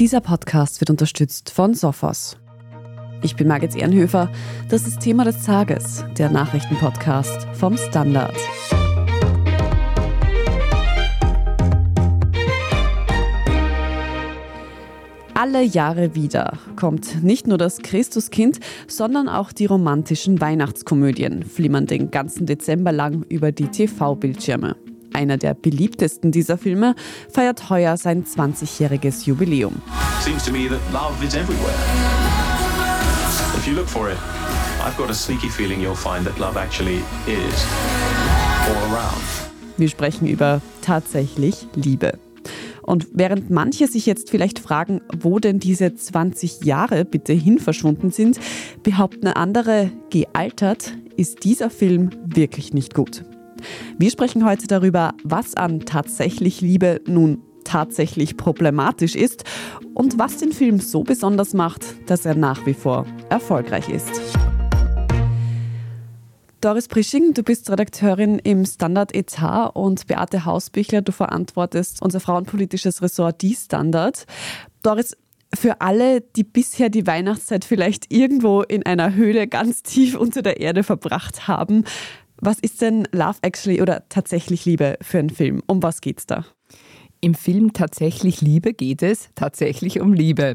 Dieser Podcast wird unterstützt von Sophos. Ich bin Margit Ehrenhöfer. Das ist Thema des Tages, der Nachrichtenpodcast vom Standard. Alle Jahre wieder kommt nicht nur das Christuskind, sondern auch die romantischen Weihnachtskomödien flimmern den ganzen Dezember lang über die TV-Bildschirme. Einer der beliebtesten dieser Filme feiert heuer sein 20-jähriges Jubiläum. Seems to me that love is everywhere. If you look for it, I've got a sneaky feeling you'll find that love actually is all around. Wir sprechen über tatsächlich Liebe. Und während manche sich jetzt vielleicht fragen, wo denn diese 20 Jahre bitte hin verschwunden sind, behaupten andere, gealtert ist dieser Film wirklich nicht gut. Wir sprechen heute darüber, was an tatsächlich Liebe nun tatsächlich problematisch ist und was den Film so besonders macht, dass er nach wie vor erfolgreich ist. Doris Prisching, du bist Redakteurin im Standard Etat und Beate Hausbichler, du verantwortest unser frauenpolitisches Ressort Die Standard. Doris, für alle, die bisher die Weihnachtszeit vielleicht irgendwo in einer Höhle ganz tief unter der Erde verbracht haben, was ist denn Love Actually oder tatsächlich Liebe für einen Film? Um was geht's da? Im Film Tatsächlich Liebe geht es tatsächlich um Liebe.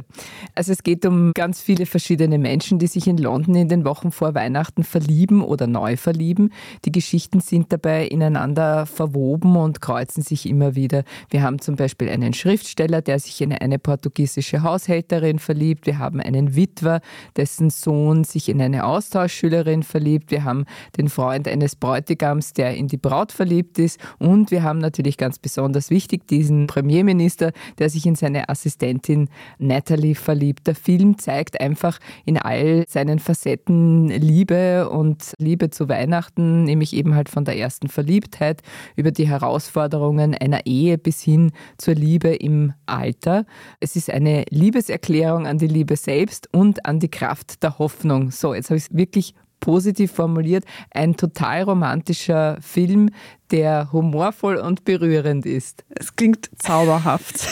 Also es geht um ganz viele verschiedene Menschen, die sich in London in den Wochen vor Weihnachten verlieben oder neu verlieben. Die Geschichten sind dabei ineinander verwoben und kreuzen sich immer wieder. Wir haben zum Beispiel einen Schriftsteller, der sich in eine portugiesische Haushälterin verliebt. Wir haben einen Witwer, dessen Sohn sich in eine Austauschschülerin verliebt. Wir haben den Freund eines Bräutigams, der in die Braut verliebt ist. Und wir haben natürlich ganz besonders wichtig diesen diesen Premierminister, der sich in seine Assistentin Natalie verliebt. Der Film zeigt einfach in all seinen Facetten Liebe und Liebe zu Weihnachten, nämlich eben halt von der ersten Verliebtheit über die Herausforderungen einer Ehe bis hin zur Liebe im Alter. Es ist eine Liebeserklärung an die Liebe selbst und an die Kraft der Hoffnung. So, jetzt habe ich es wirklich positiv formuliert, ein total romantischer Film, der humorvoll und berührend ist. Es klingt zauberhaft.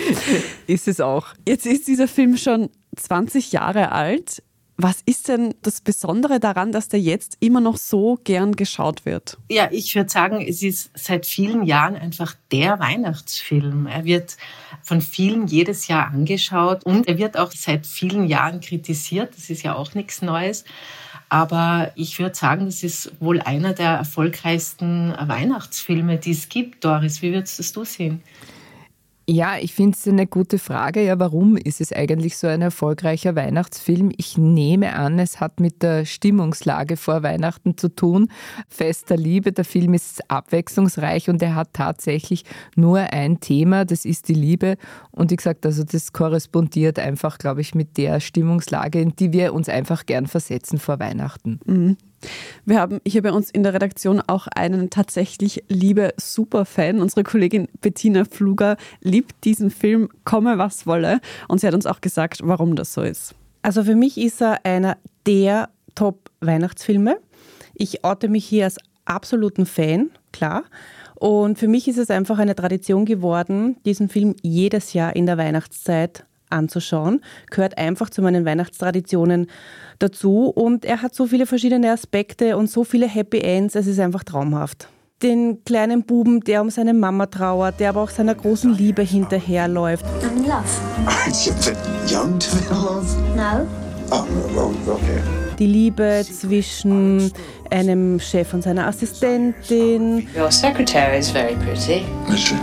ist es auch. Jetzt ist dieser Film schon 20 Jahre alt. Was ist denn das Besondere daran, dass der jetzt immer noch so gern geschaut wird? Ja, ich würde sagen, es ist seit vielen Jahren einfach der Weihnachtsfilm. Er wird von vielen jedes Jahr angeschaut und er wird auch seit vielen Jahren kritisiert. Das ist ja auch nichts Neues. Aber ich würde sagen, das ist wohl einer der erfolgreichsten Weihnachtsfilme, die es gibt. Doris, wie würdest du sehen? Ja, ich finde es eine gute Frage. Ja, warum ist es eigentlich so ein erfolgreicher Weihnachtsfilm? Ich nehme an, es hat mit der Stimmungslage vor Weihnachten zu tun. Fest der Liebe, der Film ist abwechslungsreich und er hat tatsächlich nur ein Thema, das ist die Liebe. Und wie gesagt, also das korrespondiert einfach, glaube ich, mit der Stimmungslage, in die wir uns einfach gern versetzen vor Weihnachten. Mhm. Wir haben hier bei uns in der Redaktion auch einen tatsächlich liebe Superfan. Unsere Kollegin Bettina Fluger liebt diesen Film, komme was wolle. Und sie hat uns auch gesagt, warum das so ist. Also für mich ist er einer der Top-Weihnachtsfilme. Ich orte mich hier als absoluten Fan, klar. Und für mich ist es einfach eine Tradition geworden, diesen Film jedes Jahr in der Weihnachtszeit anzuschauen. Gehört einfach zu meinen Weihnachtstraditionen dazu. Und er hat so viele verschiedene Aspekte und so viele Happy Ends. Es ist einfach traumhaft. Den kleinen Buben, der um seine Mama trauert, der aber auch seiner großen Liebe hinterherläuft. I'm in love. young to be in love? No. Oh, okay. Die Liebe zwischen einem Chef und seiner Assistentin. Your secretary is very pretty. Is she?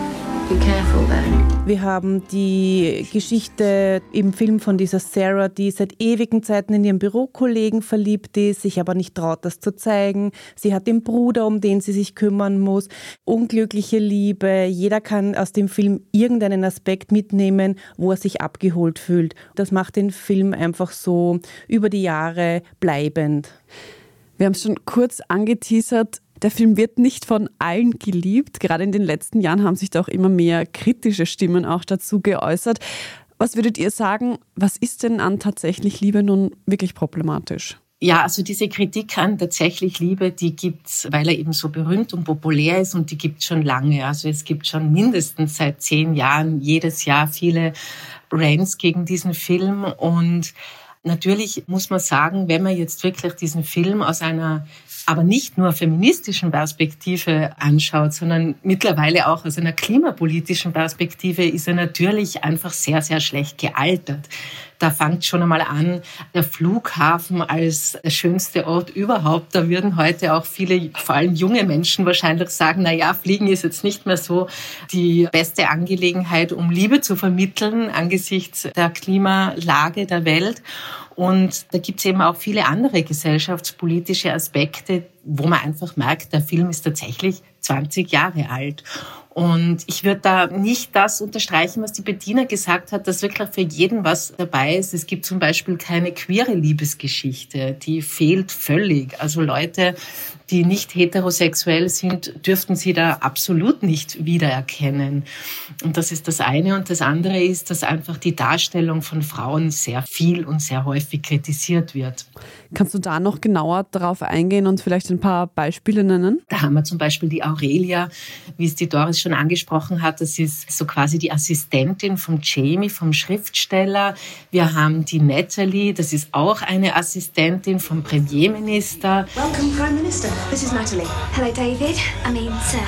Be careful then. Wir haben die Geschichte im Film von dieser Sarah, die seit ewigen Zeiten in ihren Bürokollegen verliebt ist, sich aber nicht traut, das zu zeigen. Sie hat den Bruder, um den sie sich kümmern muss. Unglückliche Liebe. Jeder kann aus dem Film irgendeinen Aspekt mitnehmen, wo er sich abgeholt fühlt. Das macht den Film einfach so über die Jahre bleibend. Wir haben es schon kurz angeteasert. Der Film wird nicht von allen geliebt. Gerade in den letzten Jahren haben sich da auch immer mehr kritische Stimmen auch dazu geäußert. Was würdet ihr sagen, was ist denn an tatsächlich Liebe nun wirklich problematisch? Ja, also diese Kritik an tatsächlich Liebe, die gibt's, weil er eben so berühmt und populär ist und die gibt's schon lange. Also es gibt schon mindestens seit zehn Jahren jedes Jahr viele Rants gegen diesen Film und Natürlich muss man sagen, wenn man jetzt wirklich diesen Film aus einer aber nicht nur feministischen Perspektive anschaut, sondern mittlerweile auch aus einer klimapolitischen Perspektive, ist er natürlich einfach sehr, sehr schlecht gealtert. Da fängt schon einmal an, der Flughafen als der schönste Ort überhaupt. Da würden heute auch viele, vor allem junge Menschen wahrscheinlich sagen, na ja, Fliegen ist jetzt nicht mehr so die beste Angelegenheit, um Liebe zu vermitteln angesichts der Klimalage der Welt. Und da gibt es eben auch viele andere gesellschaftspolitische Aspekte, wo man einfach merkt, der Film ist tatsächlich 20 Jahre alt. Und ich würde da nicht das unterstreichen, was die Bettina gesagt hat, dass wirklich für jeden was dabei ist. Es gibt zum Beispiel keine queere Liebesgeschichte, die fehlt völlig. Also Leute, die nicht heterosexuell sind, dürften sie da absolut nicht wiedererkennen. Und das ist das eine. Und das andere ist, dass einfach die Darstellung von Frauen sehr viel und sehr häufig kritisiert wird. Kannst du da noch genauer darauf eingehen und vielleicht ein paar Beispiele nennen? Da haben wir zum Beispiel die Aurelia, wie es die Doris schon angesprochen hat. Das ist so quasi die Assistentin vom Jamie, vom Schriftsteller. Wir haben die Natalie, das ist auch eine Assistentin vom Premierminister. Welcome, Prime Minister. This is Natalie. Hello, David. I mean, sir.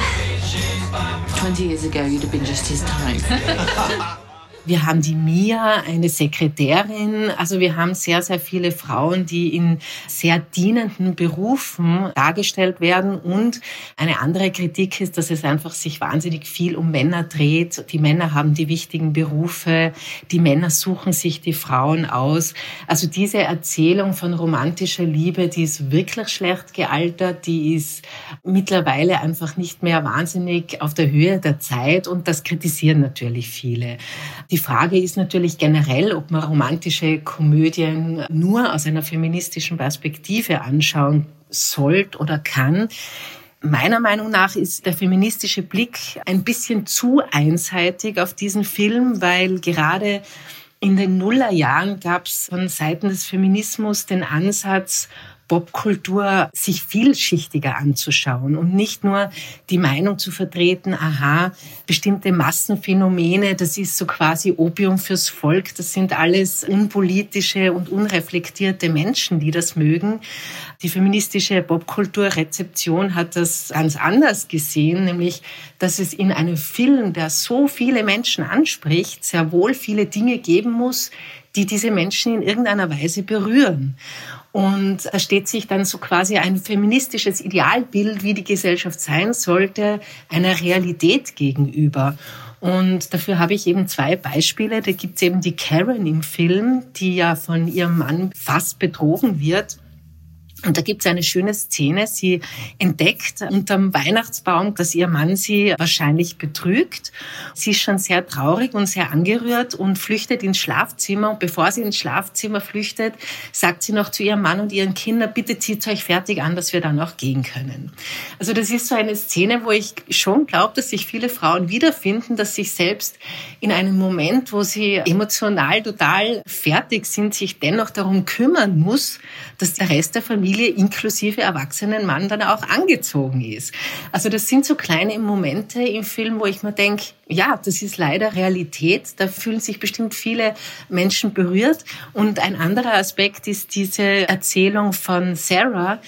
20 years ago, you'd have been just his type. Wir haben die Mia, eine Sekretärin. Also wir haben sehr, sehr viele Frauen, die in sehr dienenden Berufen dargestellt werden. Und eine andere Kritik ist, dass es einfach sich wahnsinnig viel um Männer dreht. Die Männer haben die wichtigen Berufe. Die Männer suchen sich die Frauen aus. Also diese Erzählung von romantischer Liebe, die ist wirklich schlecht gealtert. Die ist mittlerweile einfach nicht mehr wahnsinnig auf der Höhe der Zeit. Und das kritisieren natürlich viele. Die Frage ist natürlich generell, ob man romantische Komödien nur aus einer feministischen Perspektive anschauen sollte oder kann. Meiner Meinung nach ist der feministische Blick ein bisschen zu einseitig auf diesen Film, weil gerade in den Nullerjahren gab es von Seiten des Feminismus den Ansatz, Popkultur sich vielschichtiger anzuschauen und nicht nur die Meinung zu vertreten, aha, bestimmte Massenphänomene, das ist so quasi Opium fürs Volk, das sind alles unpolitische und unreflektierte Menschen, die das mögen. Die feministische Popkulturrezeption hat das ganz anders gesehen, nämlich, dass es in einem Film, der so viele Menschen anspricht, sehr wohl viele Dinge geben muss, die diese Menschen in irgendeiner Weise berühren. Und da steht sich dann so quasi ein feministisches Idealbild, wie die Gesellschaft sein sollte, einer Realität gegenüber. Und dafür habe ich eben zwei Beispiele. Da gibt es eben die Karen im Film, die ja von ihrem Mann fast betrogen wird und da gibt es eine schöne Szene. Sie entdeckt unterm Weihnachtsbaum, dass ihr Mann sie wahrscheinlich betrügt. Sie ist schon sehr traurig und sehr angerührt und flüchtet ins Schlafzimmer. Und bevor sie ins Schlafzimmer flüchtet, sagt sie noch zu ihrem Mann und ihren Kindern, bitte zieht euch fertig an, dass wir dann auch gehen können. Also das ist so eine Szene, wo ich schon glaube, dass sich viele Frauen wiederfinden, dass sich selbst in einem Moment, wo sie emotional total fertig sind, sich dennoch darum kümmern muss, dass der Rest der Familie Familie inklusive erwachsenen Mann dann auch angezogen ist. Also das sind so kleine Momente im Film, wo ich mir denke, ja, das ist leider Realität. Da fühlen sich bestimmt viele Menschen berührt. Und ein anderer Aspekt ist diese Erzählung von Sarah,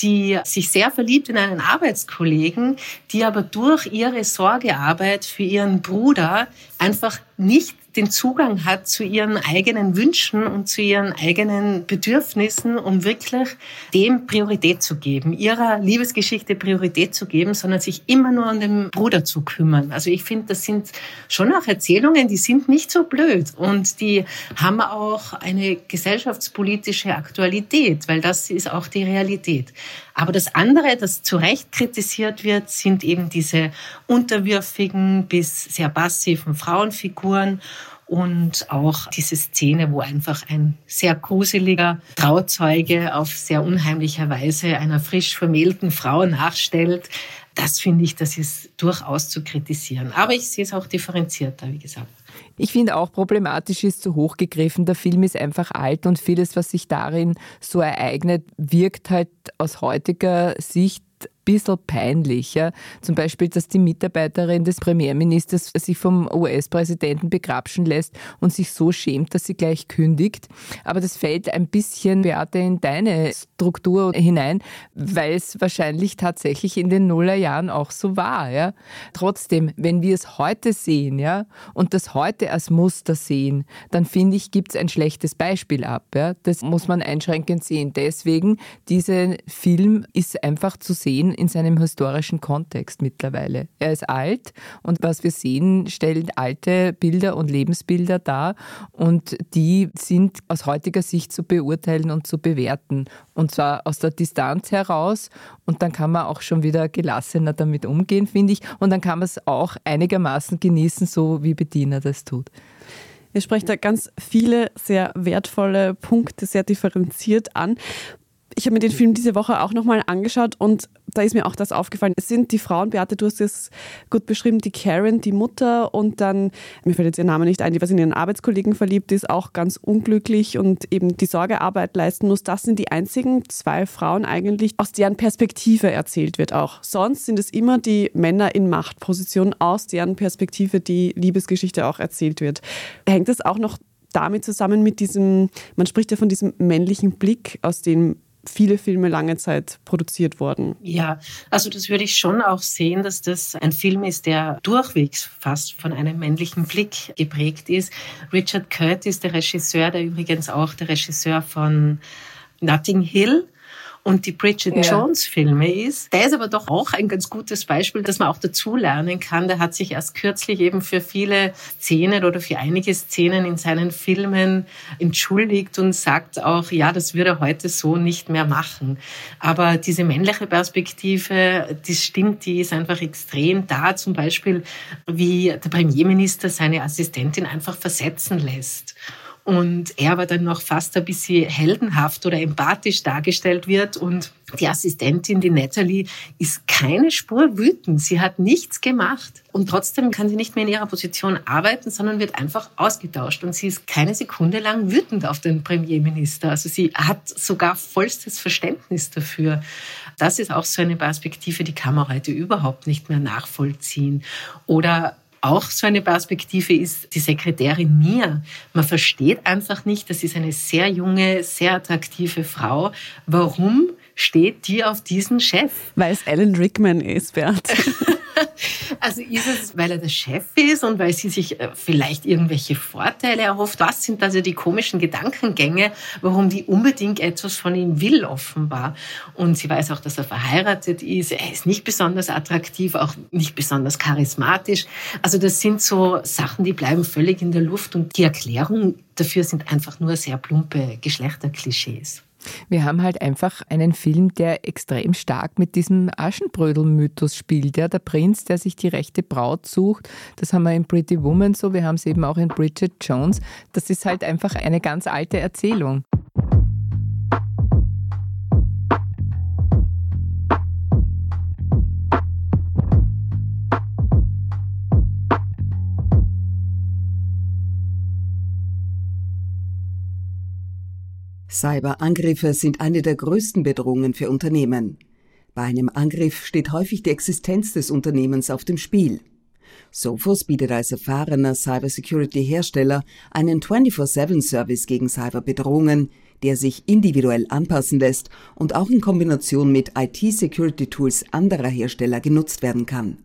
die sich sehr verliebt in einen Arbeitskollegen, die aber durch ihre Sorgearbeit für ihren Bruder einfach nicht den Zugang hat zu ihren eigenen Wünschen und zu ihren eigenen Bedürfnissen, um wirklich dem Priorität zu geben, ihrer Liebesgeschichte Priorität zu geben, sondern sich immer nur um den Bruder zu kümmern. Also ich finde, das sind schon auch Erzählungen, die sind nicht so blöd und die haben auch eine gesellschaftspolitische Aktualität, weil das ist auch die Realität. Aber das andere, das zu Recht kritisiert wird, sind eben diese unterwürfigen bis sehr passiven Frauenfiguren und auch diese Szene, wo einfach ein sehr gruseliger Trauzeuge auf sehr unheimlicher Weise einer frisch vermählten Frau nachstellt. Das finde ich, das ist durchaus zu kritisieren. Aber ich sehe es auch differenzierter, wie gesagt. Ich finde auch problematisch ist zu hoch gegriffen. Der Film ist einfach alt und vieles, was sich darin so ereignet, wirkt halt aus heutiger Sicht bisschen peinlich. Ja? Zum Beispiel, dass die Mitarbeiterin des Premierministers sich vom US-Präsidenten begrapschen lässt und sich so schämt, dass sie gleich kündigt. Aber das fällt ein bisschen, Beate, in deine Struktur hinein, weil es wahrscheinlich tatsächlich in den Nullerjahren auch so war. Ja? Trotzdem, wenn wir es heute sehen ja, und das heute als Muster sehen, dann finde ich, gibt es ein schlechtes Beispiel ab. Ja? Das muss man einschränkend sehen. Deswegen, dieser Film ist einfach zu sehen in seinem historischen Kontext mittlerweile. Er ist alt und was wir sehen, stellt alte Bilder und Lebensbilder dar und die sind aus heutiger Sicht zu beurteilen und zu bewerten. Und zwar aus der Distanz heraus und dann kann man auch schon wieder gelassener damit umgehen, finde ich. Und dann kann man es auch einigermaßen genießen, so wie Bediener das tut. Ihr sprecht da ganz viele sehr wertvolle Punkte sehr differenziert an ich habe mir den Film diese Woche auch nochmal angeschaut und da ist mir auch das aufgefallen. Es sind die Frauen, Beate, du hast es gut beschrieben, die Karen, die Mutter und dann, mir fällt jetzt ihr Name nicht ein, die was in ihren Arbeitskollegen verliebt ist, auch ganz unglücklich und eben die Sorgearbeit leisten muss. Das sind die einzigen zwei Frauen eigentlich, aus deren Perspektive erzählt wird auch. Sonst sind es immer die Männer in Machtposition, aus deren Perspektive die Liebesgeschichte auch erzählt wird. Hängt das auch noch damit zusammen mit diesem, man spricht ja von diesem männlichen Blick, aus dem viele Filme lange Zeit produziert wurden. Ja, also das würde ich schon auch sehen, dass das ein Film ist, der durchwegs fast von einem männlichen Blick geprägt ist. Richard Curtis, der Regisseur, der übrigens auch der Regisseur von Notting Hill und die Bridget ja. Jones Filme ist. Der ist aber doch auch ein ganz gutes Beispiel, dass man auch dazu lernen kann. Der hat sich erst kürzlich eben für viele Szenen oder für einige Szenen in seinen Filmen entschuldigt und sagt auch, ja, das würde er heute so nicht mehr machen. Aber diese männliche Perspektive, das stimmt, die ist einfach extrem da. Zum Beispiel, wie der Premierminister seine Assistentin einfach versetzen lässt und er aber dann noch fast ein bisschen heldenhaft oder empathisch dargestellt wird und die Assistentin, die Natalie, ist keine Spur wütend. Sie hat nichts gemacht. Und trotzdem kann sie nicht mehr in ihrer Position arbeiten, sondern wird einfach ausgetauscht. Und sie ist keine Sekunde lang wütend auf den Premierminister. Also sie hat sogar vollstes Verständnis dafür. Das ist auch so eine Perspektive, die kann man heute überhaupt nicht mehr nachvollziehen. Oder auch so eine Perspektive ist die Sekretärin Mia. Man versteht einfach nicht, das ist eine sehr junge, sehr attraktive Frau. Warum steht die auf diesen Chef? Weil es Alan Rickman ist, Bert. Also ist es, weil er der Chef ist und weil sie sich äh, vielleicht irgendwelche Vorteile erhofft? Was sind also die komischen Gedankengänge, warum die unbedingt etwas von ihm will, offenbar? Und sie weiß auch, dass er verheiratet ist. Er ist nicht besonders attraktiv, auch nicht besonders charismatisch. Also das sind so Sachen, die bleiben völlig in der Luft und die Erklärung dafür sind einfach nur sehr plumpe Geschlechterklischees. Wir haben halt einfach einen Film, der extrem stark mit diesem Aschenbrödel-Mythos spielt. Ja? Der Prinz, der sich die rechte Braut sucht, das haben wir in Pretty Woman so, wir haben es eben auch in Bridget Jones. Das ist halt einfach eine ganz alte Erzählung. Cyberangriffe sind eine der größten Bedrohungen für Unternehmen. Bei einem Angriff steht häufig die Existenz des Unternehmens auf dem Spiel. Sophos bietet als erfahrener Cybersecurity-Hersteller einen 24-7-Service gegen Cyberbedrohungen, der sich individuell anpassen lässt und auch in Kombination mit IT-Security-Tools anderer Hersteller genutzt werden kann.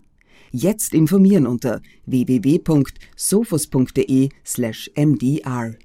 Jetzt informieren unter www.sophos.de/mdr.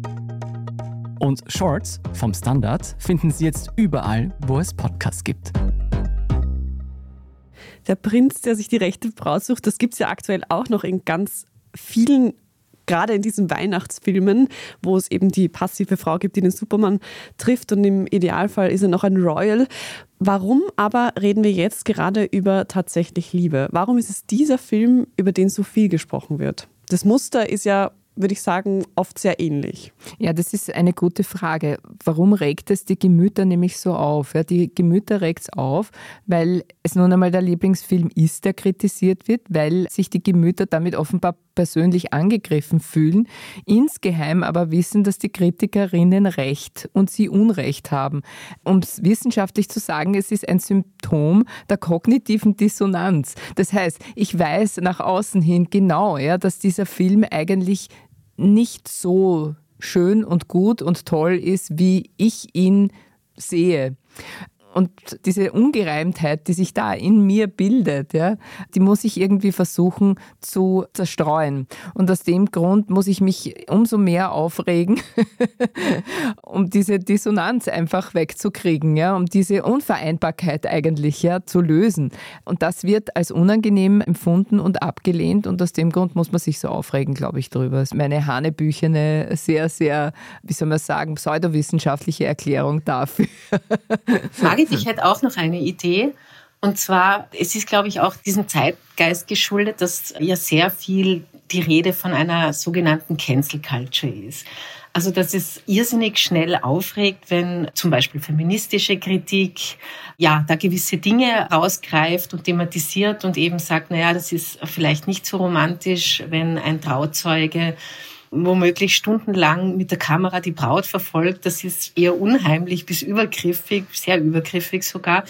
Und Shorts vom Standard finden Sie jetzt überall, wo es Podcasts gibt. Der Prinz, der sich die rechte Braut sucht, das gibt es ja aktuell auch noch in ganz vielen gerade in diesen Weihnachtsfilmen, wo es eben die passive Frau gibt, die den Superman trifft und im Idealfall ist er noch ein Royal. Warum aber reden wir jetzt gerade über tatsächlich Liebe? Warum ist es dieser Film, über den so viel gesprochen wird? Das Muster ist ja würde ich sagen, oft sehr ähnlich. Ja, das ist eine gute Frage. Warum regt es die Gemüter nämlich so auf? Ja, die Gemüter regt es auf, weil es nun einmal der Lieblingsfilm ist, der kritisiert wird, weil sich die Gemüter damit offenbar persönlich angegriffen fühlen, insgeheim aber wissen, dass die Kritikerinnen Recht und sie Unrecht haben. Um es wissenschaftlich zu sagen, es ist ein Symptom der kognitiven Dissonanz. Das heißt, ich weiß nach außen hin genau, ja, dass dieser Film eigentlich nicht so schön und gut und toll ist, wie ich ihn sehe. Und diese Ungereimtheit, die sich da in mir bildet, ja, die muss ich irgendwie versuchen zu zerstreuen. Und aus dem Grund muss ich mich umso mehr aufregen, um diese Dissonanz einfach wegzukriegen, ja, um diese Unvereinbarkeit eigentlich ja, zu lösen. Und das wird als unangenehm empfunden und abgelehnt. Und aus dem Grund muss man sich so aufregen, glaube ich, darüber. Das ist meine hanebüchene, sehr, sehr, wie soll man sagen, pseudowissenschaftliche Erklärung dafür. Margit, ich hätte auch noch eine Idee. Und zwar, es ist, glaube ich, auch diesem Zeitgeist geschuldet, dass ja sehr viel die Rede von einer sogenannten Cancel Culture ist. Also, dass es irrsinnig schnell aufregt, wenn zum Beispiel feministische Kritik, ja, da gewisse Dinge rausgreift und thematisiert und eben sagt, naja, das ist vielleicht nicht so romantisch, wenn ein Trauzeuge womöglich stundenlang mit der Kamera die Braut verfolgt. Das ist eher unheimlich bis übergriffig, sehr übergriffig sogar.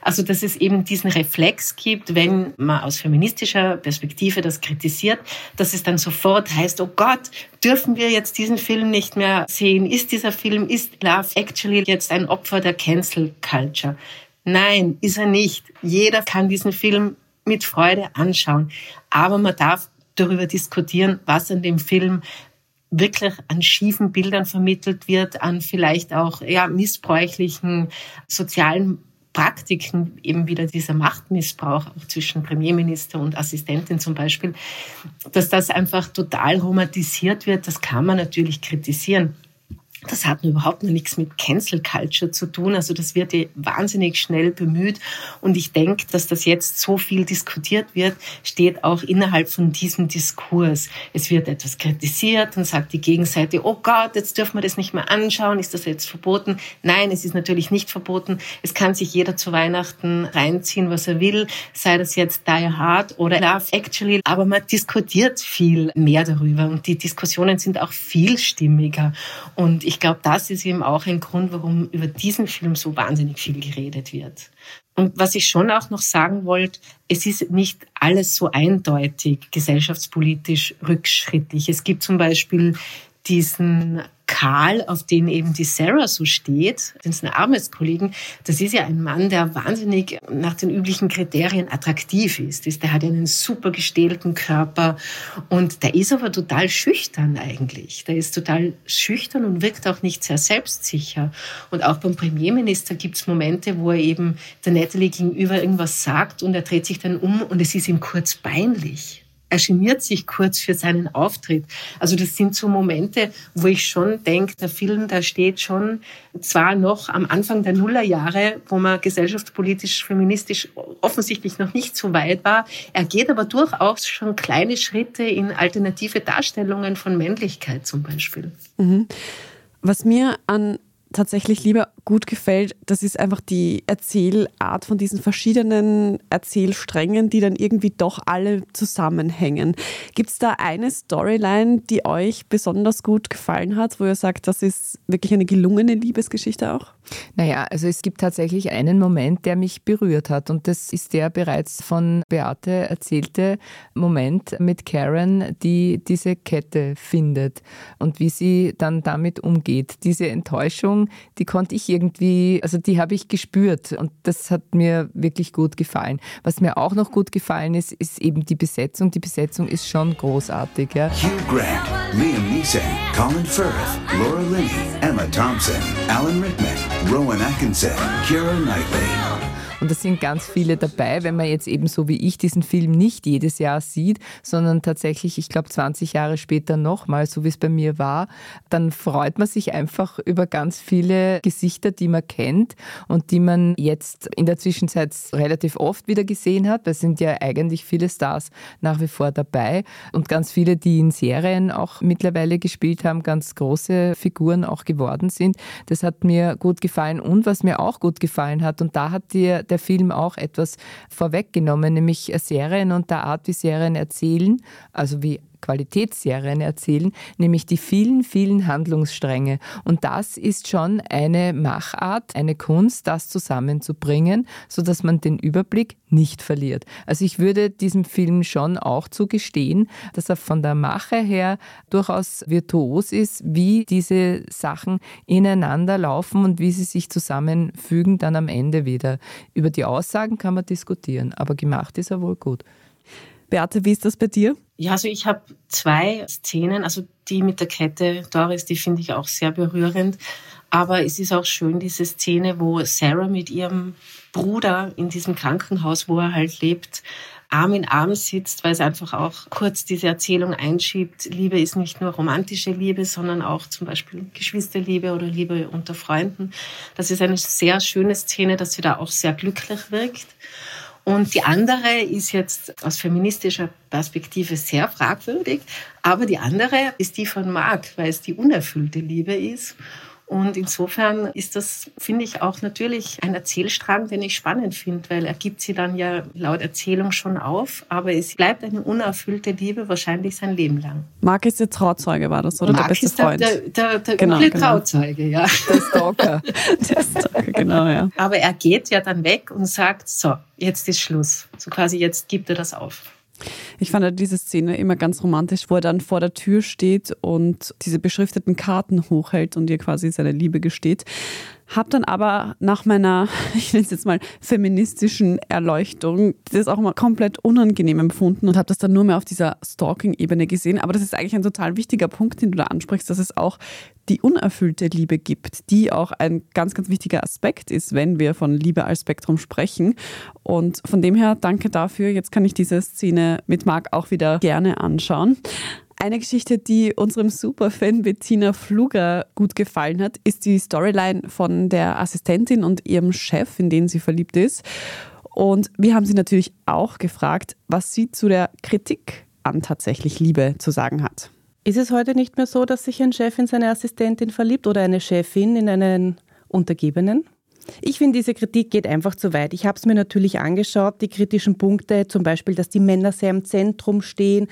Also, dass es eben diesen Reflex gibt, wenn man aus feministischer Perspektive das kritisiert, dass es dann sofort heißt, oh Gott, dürfen wir jetzt diesen Film nicht mehr sehen? Ist dieser Film, ist Love Actually jetzt ein Opfer der Cancel Culture? Nein, ist er nicht. Jeder kann diesen Film mit Freude anschauen. Aber man darf darüber diskutieren, was an dem Film wirklich an schiefen Bildern vermittelt wird, an vielleicht auch ja, missbräuchlichen sozialen Praktiken, eben wieder dieser Machtmissbrauch auch zwischen Premierminister und Assistentin zum Beispiel, dass das einfach total romantisiert wird, das kann man natürlich kritisieren. Das hat überhaupt noch nichts mit Cancel Culture zu tun. Also das wird ja wahnsinnig schnell bemüht. Und ich denke, dass das jetzt so viel diskutiert wird, steht auch innerhalb von diesem Diskurs. Es wird etwas kritisiert und sagt die Gegenseite, oh Gott, jetzt dürfen wir das nicht mehr anschauen. Ist das jetzt verboten? Nein, es ist natürlich nicht verboten. Es kann sich jeder zu Weihnachten reinziehen, was er will. Sei das jetzt Die Hard oder Love Actually. Aber man diskutiert viel mehr darüber. Und die Diskussionen sind auch vielstimmiger. Und ich glaube, das ist eben auch ein Grund, warum über diesen Film so wahnsinnig viel geredet wird. Und was ich schon auch noch sagen wollte, es ist nicht alles so eindeutig gesellschaftspolitisch rückschrittlich. Es gibt zum Beispiel diesen Karl, auf den eben die Sarah so steht, den Arbeitskollegen, das ist ja ein Mann, der wahnsinnig nach den üblichen Kriterien attraktiv ist. Der hat einen super gestählten Körper und der ist aber total schüchtern eigentlich. Der ist total schüchtern und wirkt auch nicht sehr selbstsicher. Und auch beim Premierminister gibt es Momente, wo er eben der Natalie gegenüber irgendwas sagt und er dreht sich dann um und es ist ihm kurz peinlich er geniert sich kurz für seinen Auftritt. Also das sind so Momente, wo ich schon denke, der Film, da steht schon zwar noch am Anfang der Nullerjahre, wo man gesellschaftspolitisch, feministisch offensichtlich noch nicht so weit war. Er geht aber durchaus schon kleine Schritte in alternative Darstellungen von Männlichkeit zum Beispiel. Mhm. Was mir an tatsächlich lieber gut gefällt, das ist einfach die Erzählart von diesen verschiedenen Erzählsträngen, die dann irgendwie doch alle zusammenhängen. Gibt es da eine Storyline, die euch besonders gut gefallen hat, wo ihr sagt, das ist wirklich eine gelungene Liebesgeschichte auch? Naja, also es gibt tatsächlich einen Moment, der mich berührt hat und das ist der bereits von Beate erzählte Moment mit Karen, die diese Kette findet und wie sie dann damit umgeht. Diese Enttäuschung, Die konnte ich irgendwie, also die habe ich gespürt und das hat mir wirklich gut gefallen. Was mir auch noch gut gefallen ist, ist eben die Besetzung. Die Besetzung ist schon großartig. Ja. Hugh Grant, Liam Neeson, Colin Firth, Laura Linney, Emma Thompson, Alan Rickman, Rowan Atkinson, Keira Knightley. Und da sind ganz viele dabei, wenn man jetzt eben so wie ich diesen Film nicht jedes Jahr sieht, sondern tatsächlich, ich glaube, 20 Jahre später nochmal, so wie es bei mir war, dann freut man sich einfach über ganz viele Gesichter, die man kennt und die man jetzt in der Zwischenzeit relativ oft wieder gesehen hat. Da sind ja eigentlich viele Stars nach wie vor dabei und ganz viele, die in Serien auch mittlerweile gespielt haben, ganz große Figuren auch geworden sind. Das hat mir gut gefallen und was mir auch gut gefallen hat und da hat dir der Film auch etwas vorweggenommen, nämlich Serien und der Art, wie Serien erzählen, also wie Qualitätsserien erzählen, nämlich die vielen, vielen Handlungsstränge. Und das ist schon eine Machart, eine Kunst, das zusammenzubringen, sodass man den Überblick nicht verliert. Also ich würde diesem Film schon auch zugestehen, dass er von der Mache her durchaus virtuos ist, wie diese Sachen ineinander laufen und wie sie sich zusammenfügen dann am Ende wieder. Über die Aussagen kann man diskutieren, aber gemacht ist er wohl gut. Beate, wie ist das bei dir? Ja, also ich habe zwei Szenen, also die mit der Kette, Doris, die finde ich auch sehr berührend. Aber es ist auch schön, diese Szene, wo Sarah mit ihrem Bruder in diesem Krankenhaus, wo er halt lebt, Arm in Arm sitzt, weil es einfach auch kurz diese Erzählung einschiebt. Liebe ist nicht nur romantische Liebe, sondern auch zum Beispiel Geschwisterliebe oder Liebe unter Freunden. Das ist eine sehr schöne Szene, dass sie da auch sehr glücklich wirkt. Und die andere ist jetzt aus feministischer Perspektive sehr fragwürdig, aber die andere ist die von Marc, weil es die unerfüllte Liebe ist. Und insofern ist das, finde ich, auch natürlich ein Erzählstrang, den ich spannend finde, weil er gibt sie dann ja laut Erzählung schon auf, aber es bleibt eine unerfüllte Liebe wahrscheinlich sein Leben lang. Marc ist der Trauzeuge, war das, oder Marc der beste ist der, Freund? Der, der, der Genau, genau. Trauzeuge, ja. Der Stalker. der Stalker, genau, ja. Aber er geht ja dann weg und sagt, so, jetzt ist Schluss. So quasi, jetzt gibt er das auf. Ich fand diese Szene immer ganz romantisch, wo er dann vor der Tür steht und diese beschrifteten Karten hochhält und ihr quasi seine Liebe gesteht. Hab dann aber nach meiner, ich nenne es jetzt mal, feministischen Erleuchtung, das auch mal komplett unangenehm empfunden und habe das dann nur mehr auf dieser Stalking-Ebene gesehen. Aber das ist eigentlich ein total wichtiger Punkt, den du da ansprichst, dass es auch die unerfüllte Liebe gibt, die auch ein ganz, ganz wichtiger Aspekt ist, wenn wir von Liebe als Spektrum sprechen. Und von dem her, danke dafür. Jetzt kann ich diese Szene mit Marc auch wieder gerne anschauen. Eine Geschichte, die unserem Superfan Bettina Fluger gut gefallen hat, ist die Storyline von der Assistentin und ihrem Chef, in den sie verliebt ist. Und wir haben sie natürlich auch gefragt, was sie zu der Kritik an tatsächlich Liebe zu sagen hat. Ist es heute nicht mehr so, dass sich ein Chef in seine Assistentin verliebt oder eine Chefin in einen Untergebenen? Ich finde, diese Kritik geht einfach zu weit. Ich habe es mir natürlich angeschaut, die kritischen Punkte, zum Beispiel, dass die Männer sehr im Zentrum stehen.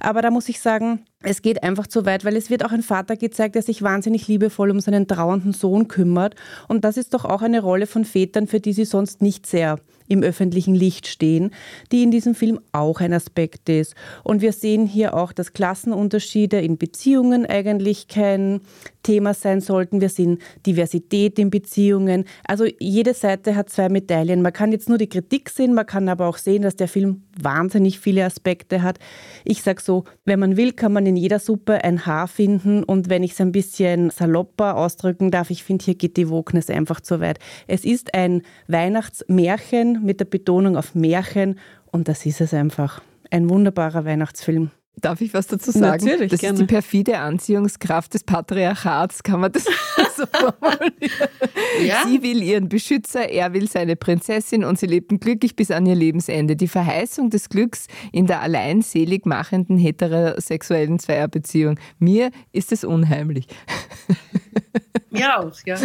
Aber da muss ich sagen, es geht einfach zu weit, weil es wird auch ein Vater gezeigt, der sich wahnsinnig liebevoll um seinen trauernden Sohn kümmert. Und das ist doch auch eine Rolle von Vätern, für die sie sonst nicht sehr im öffentlichen Licht stehen, die in diesem Film auch ein Aspekt ist. Und wir sehen hier auch, dass Klassenunterschiede in Beziehungen eigentlich kein Thema sein sollten. Wir sehen Diversität in Beziehungen. Also jede Seite hat zwei Medaillen. Man kann jetzt nur die Kritik sehen, man kann aber auch sehen, dass der Film wahnsinnig viele Aspekte hat. Ich sage so, wenn man will, kann man in jeder Suppe ein Haar finden. Und wenn ich es ein bisschen salopper ausdrücken darf, ich finde, hier geht die Wokeness einfach zu weit. Es ist ein Weihnachtsmärchen mit der Betonung auf Märchen und das ist es einfach. Ein wunderbarer Weihnachtsfilm. Darf ich was dazu sagen? Natürlich, das gerne. ist die perfide Anziehungskraft des Patriarchats, kann man das so formulieren? Ja. Sie will ihren Beschützer, er will seine Prinzessin und sie lebten glücklich bis an ihr Lebensende. Die Verheißung des Glücks in der alleinselig machenden heterosexuellen Zweierbeziehung. Mir ist es unheimlich. Mir auch, ja.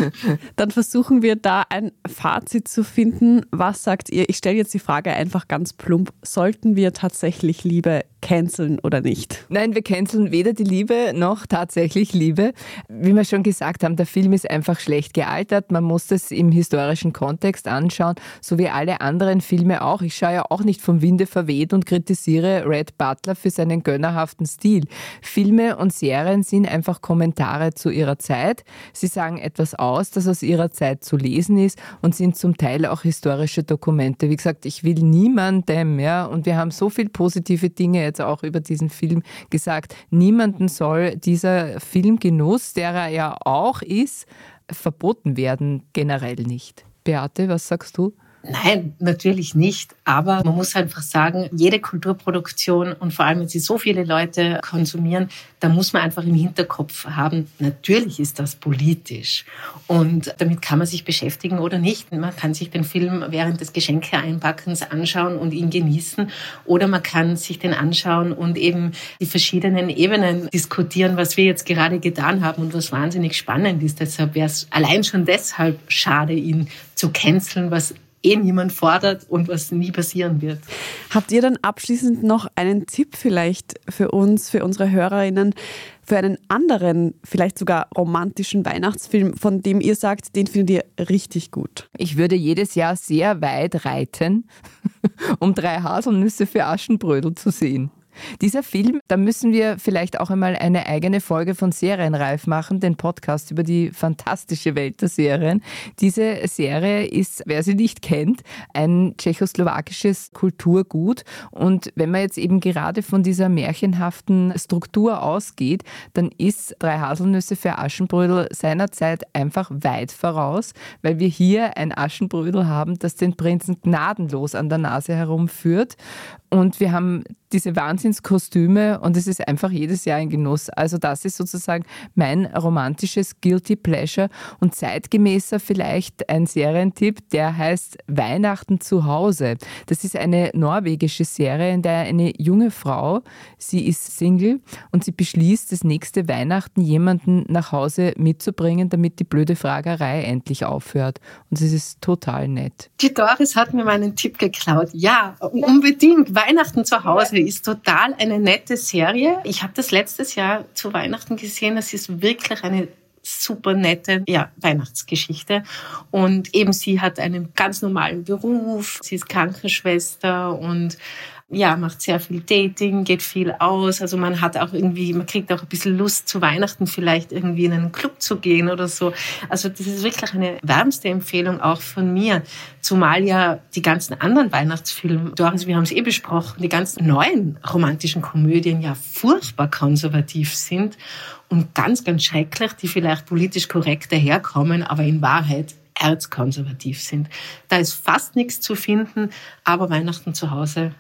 Dann versuchen wir da ein Fazit zu finden. Was sagt ihr? Ich stelle jetzt die Frage einfach ganz plump. Sollten wir tatsächlich Liebe canceln oder nicht? Nein, wir canceln weder die Liebe noch tatsächlich Liebe. Wie wir schon gesagt haben, der Film ist einfach schlecht gealtert. Man muss das im historischen Kontext anschauen, so wie alle anderen Filme auch. Ich schaue ja auch nicht vom Winde verweht und kritisiere Red Butler für seinen gönnerhaften Stil. Filme und Serien sind einfach Kommentare zu ihrer Zeit. Sie sagen etwas aus, das aus ihrer Zeit zu lesen ist und sind zum Teil auch historische Dokumente. Wie gesagt, ich will niemandem, ja, und wir haben so viel positive Dinge jetzt auch über diesen Film gesagt. Niemanden soll dieser Filmgenuss, der er ja auch ist, verboten werden, generell nicht. Beate, was sagst du? Nein, natürlich nicht. Aber man muss einfach sagen, jede Kulturproduktion und vor allem, wenn sie so viele Leute konsumieren, da muss man einfach im Hinterkopf haben, natürlich ist das politisch. Und damit kann man sich beschäftigen oder nicht. Man kann sich den Film während des Geschenke-Einpackens anschauen und ihn genießen. Oder man kann sich den anschauen und eben die verschiedenen Ebenen diskutieren, was wir jetzt gerade getan haben und was wahnsinnig spannend ist. Deshalb wäre es allein schon deshalb schade, ihn zu canceln, was eh niemand fordert und was nie passieren wird. Habt ihr dann abschließend noch einen Tipp vielleicht für uns, für unsere Hörerinnen, für einen anderen, vielleicht sogar romantischen Weihnachtsfilm, von dem ihr sagt, den findet ihr richtig gut? Ich würde jedes Jahr sehr weit reiten, um drei Haselnüsse für Aschenbrödel zu sehen. Dieser Film, da müssen wir vielleicht auch einmal eine eigene Folge von Serienreif machen, den Podcast über die fantastische Welt der Serien. Diese Serie ist, wer sie nicht kennt, ein tschechoslowakisches Kulturgut. Und wenn man jetzt eben gerade von dieser märchenhaften Struktur ausgeht, dann ist Drei Haselnüsse für Aschenbrödel seinerzeit einfach weit voraus, weil wir hier ein Aschenbrödel haben, das den Prinzen gnadenlos an der Nase herumführt. Und wir haben diese Wahnsinnskostüme und es ist einfach jedes Jahr ein Genuss. Also das ist sozusagen mein romantisches Guilty Pleasure und zeitgemäßer vielleicht ein Serientipp, der heißt Weihnachten zu Hause. Das ist eine norwegische Serie, in der eine junge Frau, sie ist Single und sie beschließt, das nächste Weihnachten jemanden nach Hause mitzubringen, damit die blöde Fragerei endlich aufhört. Und es ist total nett. Die Doris hat mir meinen Tipp geklaut. Ja, unbedingt. Weihnachten zu Hause ist total eine nette Serie. Ich habe das letztes Jahr zu Weihnachten gesehen. Es ist wirklich eine super nette ja, Weihnachtsgeschichte. Und eben sie hat einen ganz normalen Beruf. Sie ist Krankenschwester und ja, macht sehr viel Dating, geht viel aus. Also man hat auch irgendwie, man kriegt auch ein bisschen Lust zu Weihnachten vielleicht irgendwie in einen Club zu gehen oder so. Also das ist wirklich eine wärmste Empfehlung auch von mir. Zumal ja die ganzen anderen Weihnachtsfilme, Doris, wir haben es eh besprochen, die ganzen neuen romantischen Komödien ja furchtbar konservativ sind und ganz, ganz schrecklich, die vielleicht politisch korrekt daherkommen, aber in Wahrheit erzkonservativ sind. Da ist fast nichts zu finden, aber Weihnachten zu Hause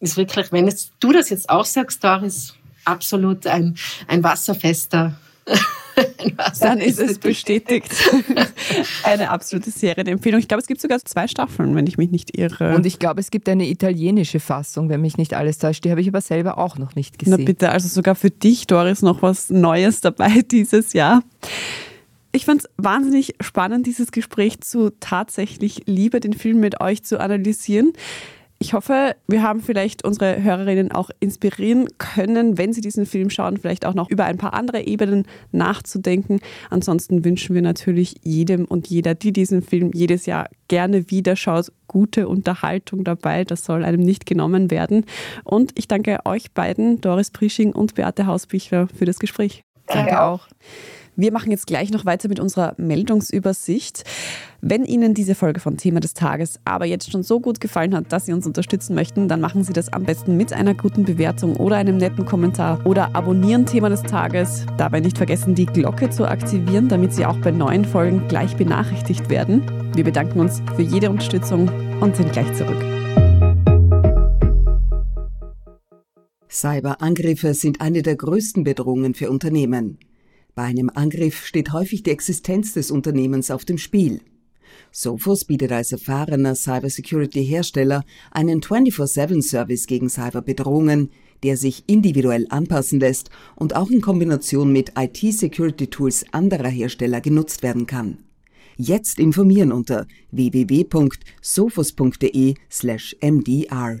ist wirklich, wenn jetzt, du das jetzt auch sagst, Doris, absolut ein, ein wasserfester. Dann ist es bestätigt. eine absolute Serienempfehlung. Ich glaube, es gibt sogar zwei Staffeln, wenn ich mich nicht irre. Und ich glaube, es gibt eine italienische Fassung, wenn mich nicht alles täuscht. Die habe ich aber selber auch noch nicht gesehen. Na bitte, also sogar für dich, Doris, noch was Neues dabei dieses Jahr. Ich fand es wahnsinnig spannend, dieses Gespräch zu tatsächlich Liebe, den Film mit euch zu analysieren. Ich hoffe, wir haben vielleicht unsere Hörerinnen auch inspirieren können, wenn sie diesen Film schauen, vielleicht auch noch über ein paar andere Ebenen nachzudenken. Ansonsten wünschen wir natürlich jedem und jeder, die diesen Film jedes Jahr gerne wieder schaut, gute Unterhaltung dabei. Das soll einem nicht genommen werden. Und ich danke euch beiden, Doris Prisching und Beate Hausbichler, für das Gespräch. Danke auch. Wir machen jetzt gleich noch weiter mit unserer Meldungsübersicht. Wenn Ihnen diese Folge von Thema des Tages aber jetzt schon so gut gefallen hat, dass Sie uns unterstützen möchten, dann machen Sie das am besten mit einer guten Bewertung oder einem netten Kommentar oder abonnieren Thema des Tages. Dabei nicht vergessen, die Glocke zu aktivieren, damit Sie auch bei neuen Folgen gleich benachrichtigt werden. Wir bedanken uns für jede Unterstützung und sind gleich zurück. Cyberangriffe sind eine der größten Bedrohungen für Unternehmen. Bei einem Angriff steht häufig die Existenz des Unternehmens auf dem Spiel. Sophos bietet als erfahrener Cybersecurity-Hersteller einen 24-7-Service gegen Cyberbedrohungen, der sich individuell anpassen lässt und auch in Kombination mit IT-Security-Tools anderer Hersteller genutzt werden kann. Jetzt informieren unter www.sophos.de/mdr.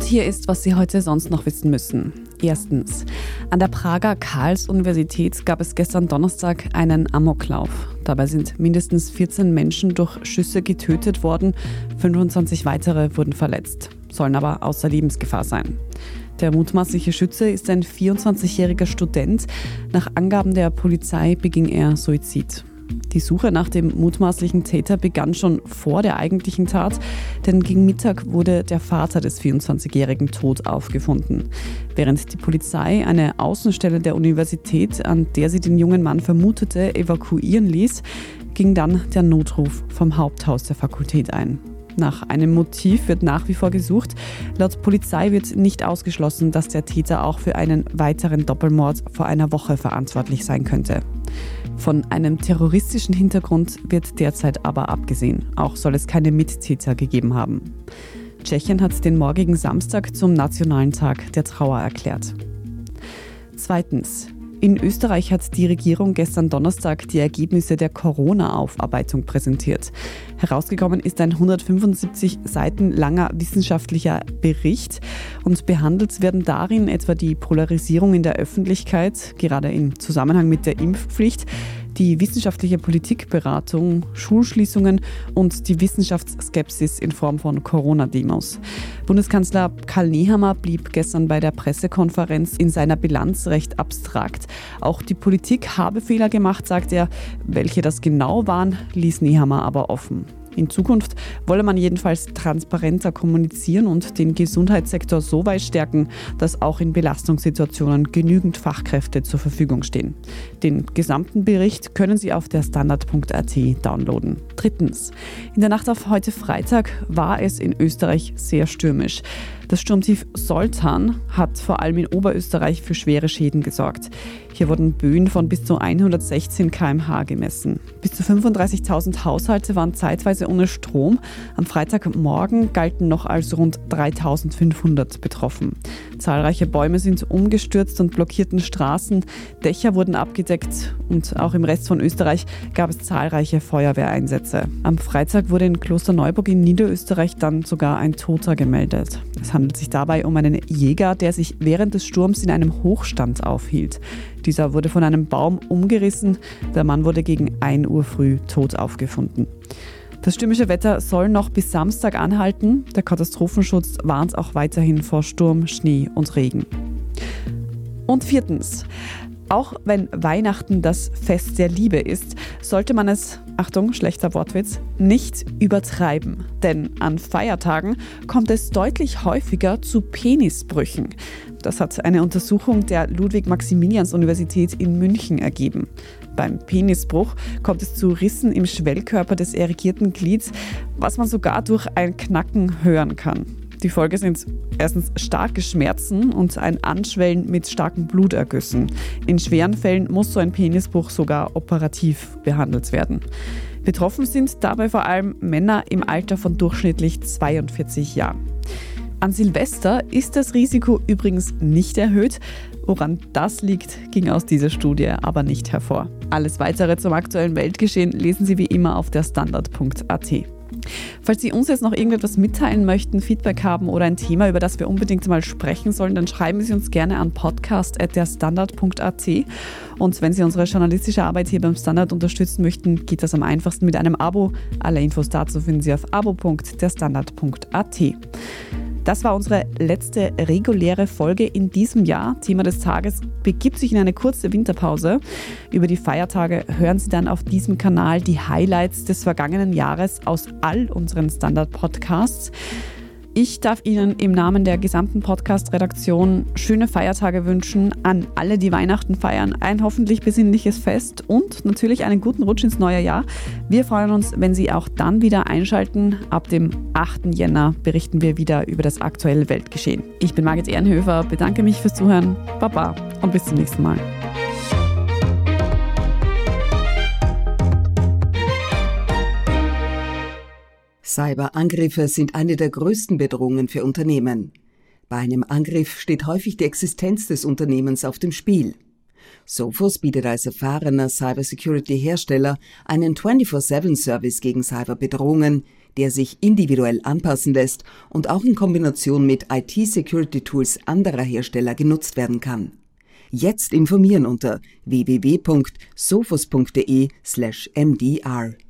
Und hier ist, was Sie heute sonst noch wissen müssen. Erstens. An der Prager Karls-Universität gab es gestern Donnerstag einen Amoklauf. Dabei sind mindestens 14 Menschen durch Schüsse getötet worden, 25 weitere wurden verletzt, sollen aber außer Lebensgefahr sein. Der mutmaßliche Schütze ist ein 24-jähriger Student. Nach Angaben der Polizei beging er Suizid. Die Suche nach dem mutmaßlichen Täter begann schon vor der eigentlichen Tat, denn gegen Mittag wurde der Vater des 24-Jährigen tot aufgefunden. Während die Polizei eine Außenstelle der Universität, an der sie den jungen Mann vermutete, evakuieren ließ, ging dann der Notruf vom Haupthaus der Fakultät ein. Nach einem Motiv wird nach wie vor gesucht. Laut Polizei wird nicht ausgeschlossen, dass der Täter auch für einen weiteren Doppelmord vor einer Woche verantwortlich sein könnte. Von einem terroristischen Hintergrund wird derzeit aber abgesehen. Auch soll es keine Mittäter gegeben haben. Tschechien hat den morgigen Samstag zum Nationalen Tag der Trauer erklärt. Zweitens. In Österreich hat die Regierung gestern Donnerstag die Ergebnisse der Corona-Aufarbeitung präsentiert. Herausgekommen ist ein 175 Seiten langer wissenschaftlicher Bericht und behandelt werden darin etwa die Polarisierung in der Öffentlichkeit, gerade im Zusammenhang mit der Impfpflicht, die wissenschaftliche Politikberatung, Schulschließungen und die Wissenschaftsskepsis in Form von Corona-Demos. Bundeskanzler Karl Nehammer blieb gestern bei der Pressekonferenz in seiner Bilanz recht abstrakt. Auch die Politik habe Fehler gemacht, sagt er. Welche das genau waren, ließ Nehammer aber offen. In Zukunft wolle man jedenfalls transparenter kommunizieren und den Gesundheitssektor so weit stärken, dass auch in Belastungssituationen genügend Fachkräfte zur Verfügung stehen. Den gesamten Bericht können Sie auf der Standard.at downloaden. Drittens. In der Nacht auf heute Freitag war es in Österreich sehr stürmisch. Das Sturmtief Soltan hat vor allem in Oberösterreich für schwere Schäden gesorgt. Hier wurden Böen von bis zu 116 km/h gemessen. Bis zu 35.000 Haushalte waren zeitweise ohne Strom. Am Freitagmorgen galten noch als rund 3.500 betroffen. Zahlreiche Bäume sind umgestürzt und blockierten Straßen. Dächer wurden abgedeckt und auch im Rest von Österreich gab es zahlreiche Feuerwehreinsätze. Am Freitag wurde in Klosterneuburg in Niederösterreich dann sogar ein Toter gemeldet. Es handelt sich dabei um einen Jäger, der sich während des Sturms in einem Hochstand aufhielt. Dieser wurde von einem Baum umgerissen. Der Mann wurde gegen 1 Uhr früh tot aufgefunden. Das stürmische Wetter soll noch bis Samstag anhalten. Der Katastrophenschutz warnt auch weiterhin vor Sturm, Schnee und Regen. Und viertens, auch wenn Weihnachten das Fest der Liebe ist, sollte man es, Achtung, schlechter Wortwitz, nicht übertreiben. Denn an Feiertagen kommt es deutlich häufiger zu Penisbrüchen. Das hat eine Untersuchung der Ludwig-Maximilians-Universität in München ergeben. Beim Penisbruch kommt es zu Rissen im Schwellkörper des erigierten Glieds, was man sogar durch ein Knacken hören kann. Die Folge sind erstens starke Schmerzen und ein Anschwellen mit starken Blutergüssen. In schweren Fällen muss so ein Penisbruch sogar operativ behandelt werden. Betroffen sind dabei vor allem Männer im Alter von durchschnittlich 42 Jahren. An Silvester ist das Risiko übrigens nicht erhöht. Woran das liegt, ging aus dieser Studie aber nicht hervor. Alles weitere zum aktuellen Weltgeschehen lesen Sie wie immer auf der Standard.at. Falls Sie uns jetzt noch irgendetwas mitteilen möchten, Feedback haben oder ein Thema, über das wir unbedingt mal sprechen sollen, dann schreiben Sie uns gerne an podcast.derstandard.at. Und wenn Sie unsere journalistische Arbeit hier beim Standard unterstützen möchten, geht das am einfachsten mit einem Abo. Alle Infos dazu finden Sie auf abo.derstandard.at. Das war unsere letzte reguläre Folge in diesem Jahr. Thema des Tages begibt sich in eine kurze Winterpause. Über die Feiertage hören Sie dann auf diesem Kanal die Highlights des vergangenen Jahres aus all unseren Standard-Podcasts. Ich darf Ihnen im Namen der gesamten Podcast-Redaktion schöne Feiertage wünschen an alle, die Weihnachten feiern. Ein hoffentlich besinnliches Fest und natürlich einen guten Rutsch ins neue Jahr. Wir freuen uns, wenn Sie auch dann wieder einschalten. Ab dem 8. Jänner berichten wir wieder über das aktuelle Weltgeschehen. Ich bin Margit Ehrenhöfer, bedanke mich fürs Zuhören. Baba und bis zum nächsten Mal. Cyberangriffe sind eine der größten Bedrohungen für Unternehmen. Bei einem Angriff steht häufig die Existenz des Unternehmens auf dem Spiel. Sophos bietet als erfahrener Cybersecurity-Hersteller einen 24-7-Service gegen Cyberbedrohungen, der sich individuell anpassen lässt und auch in Kombination mit IT-Security-Tools anderer Hersteller genutzt werden kann. Jetzt informieren unter www.sophos.de/mdr.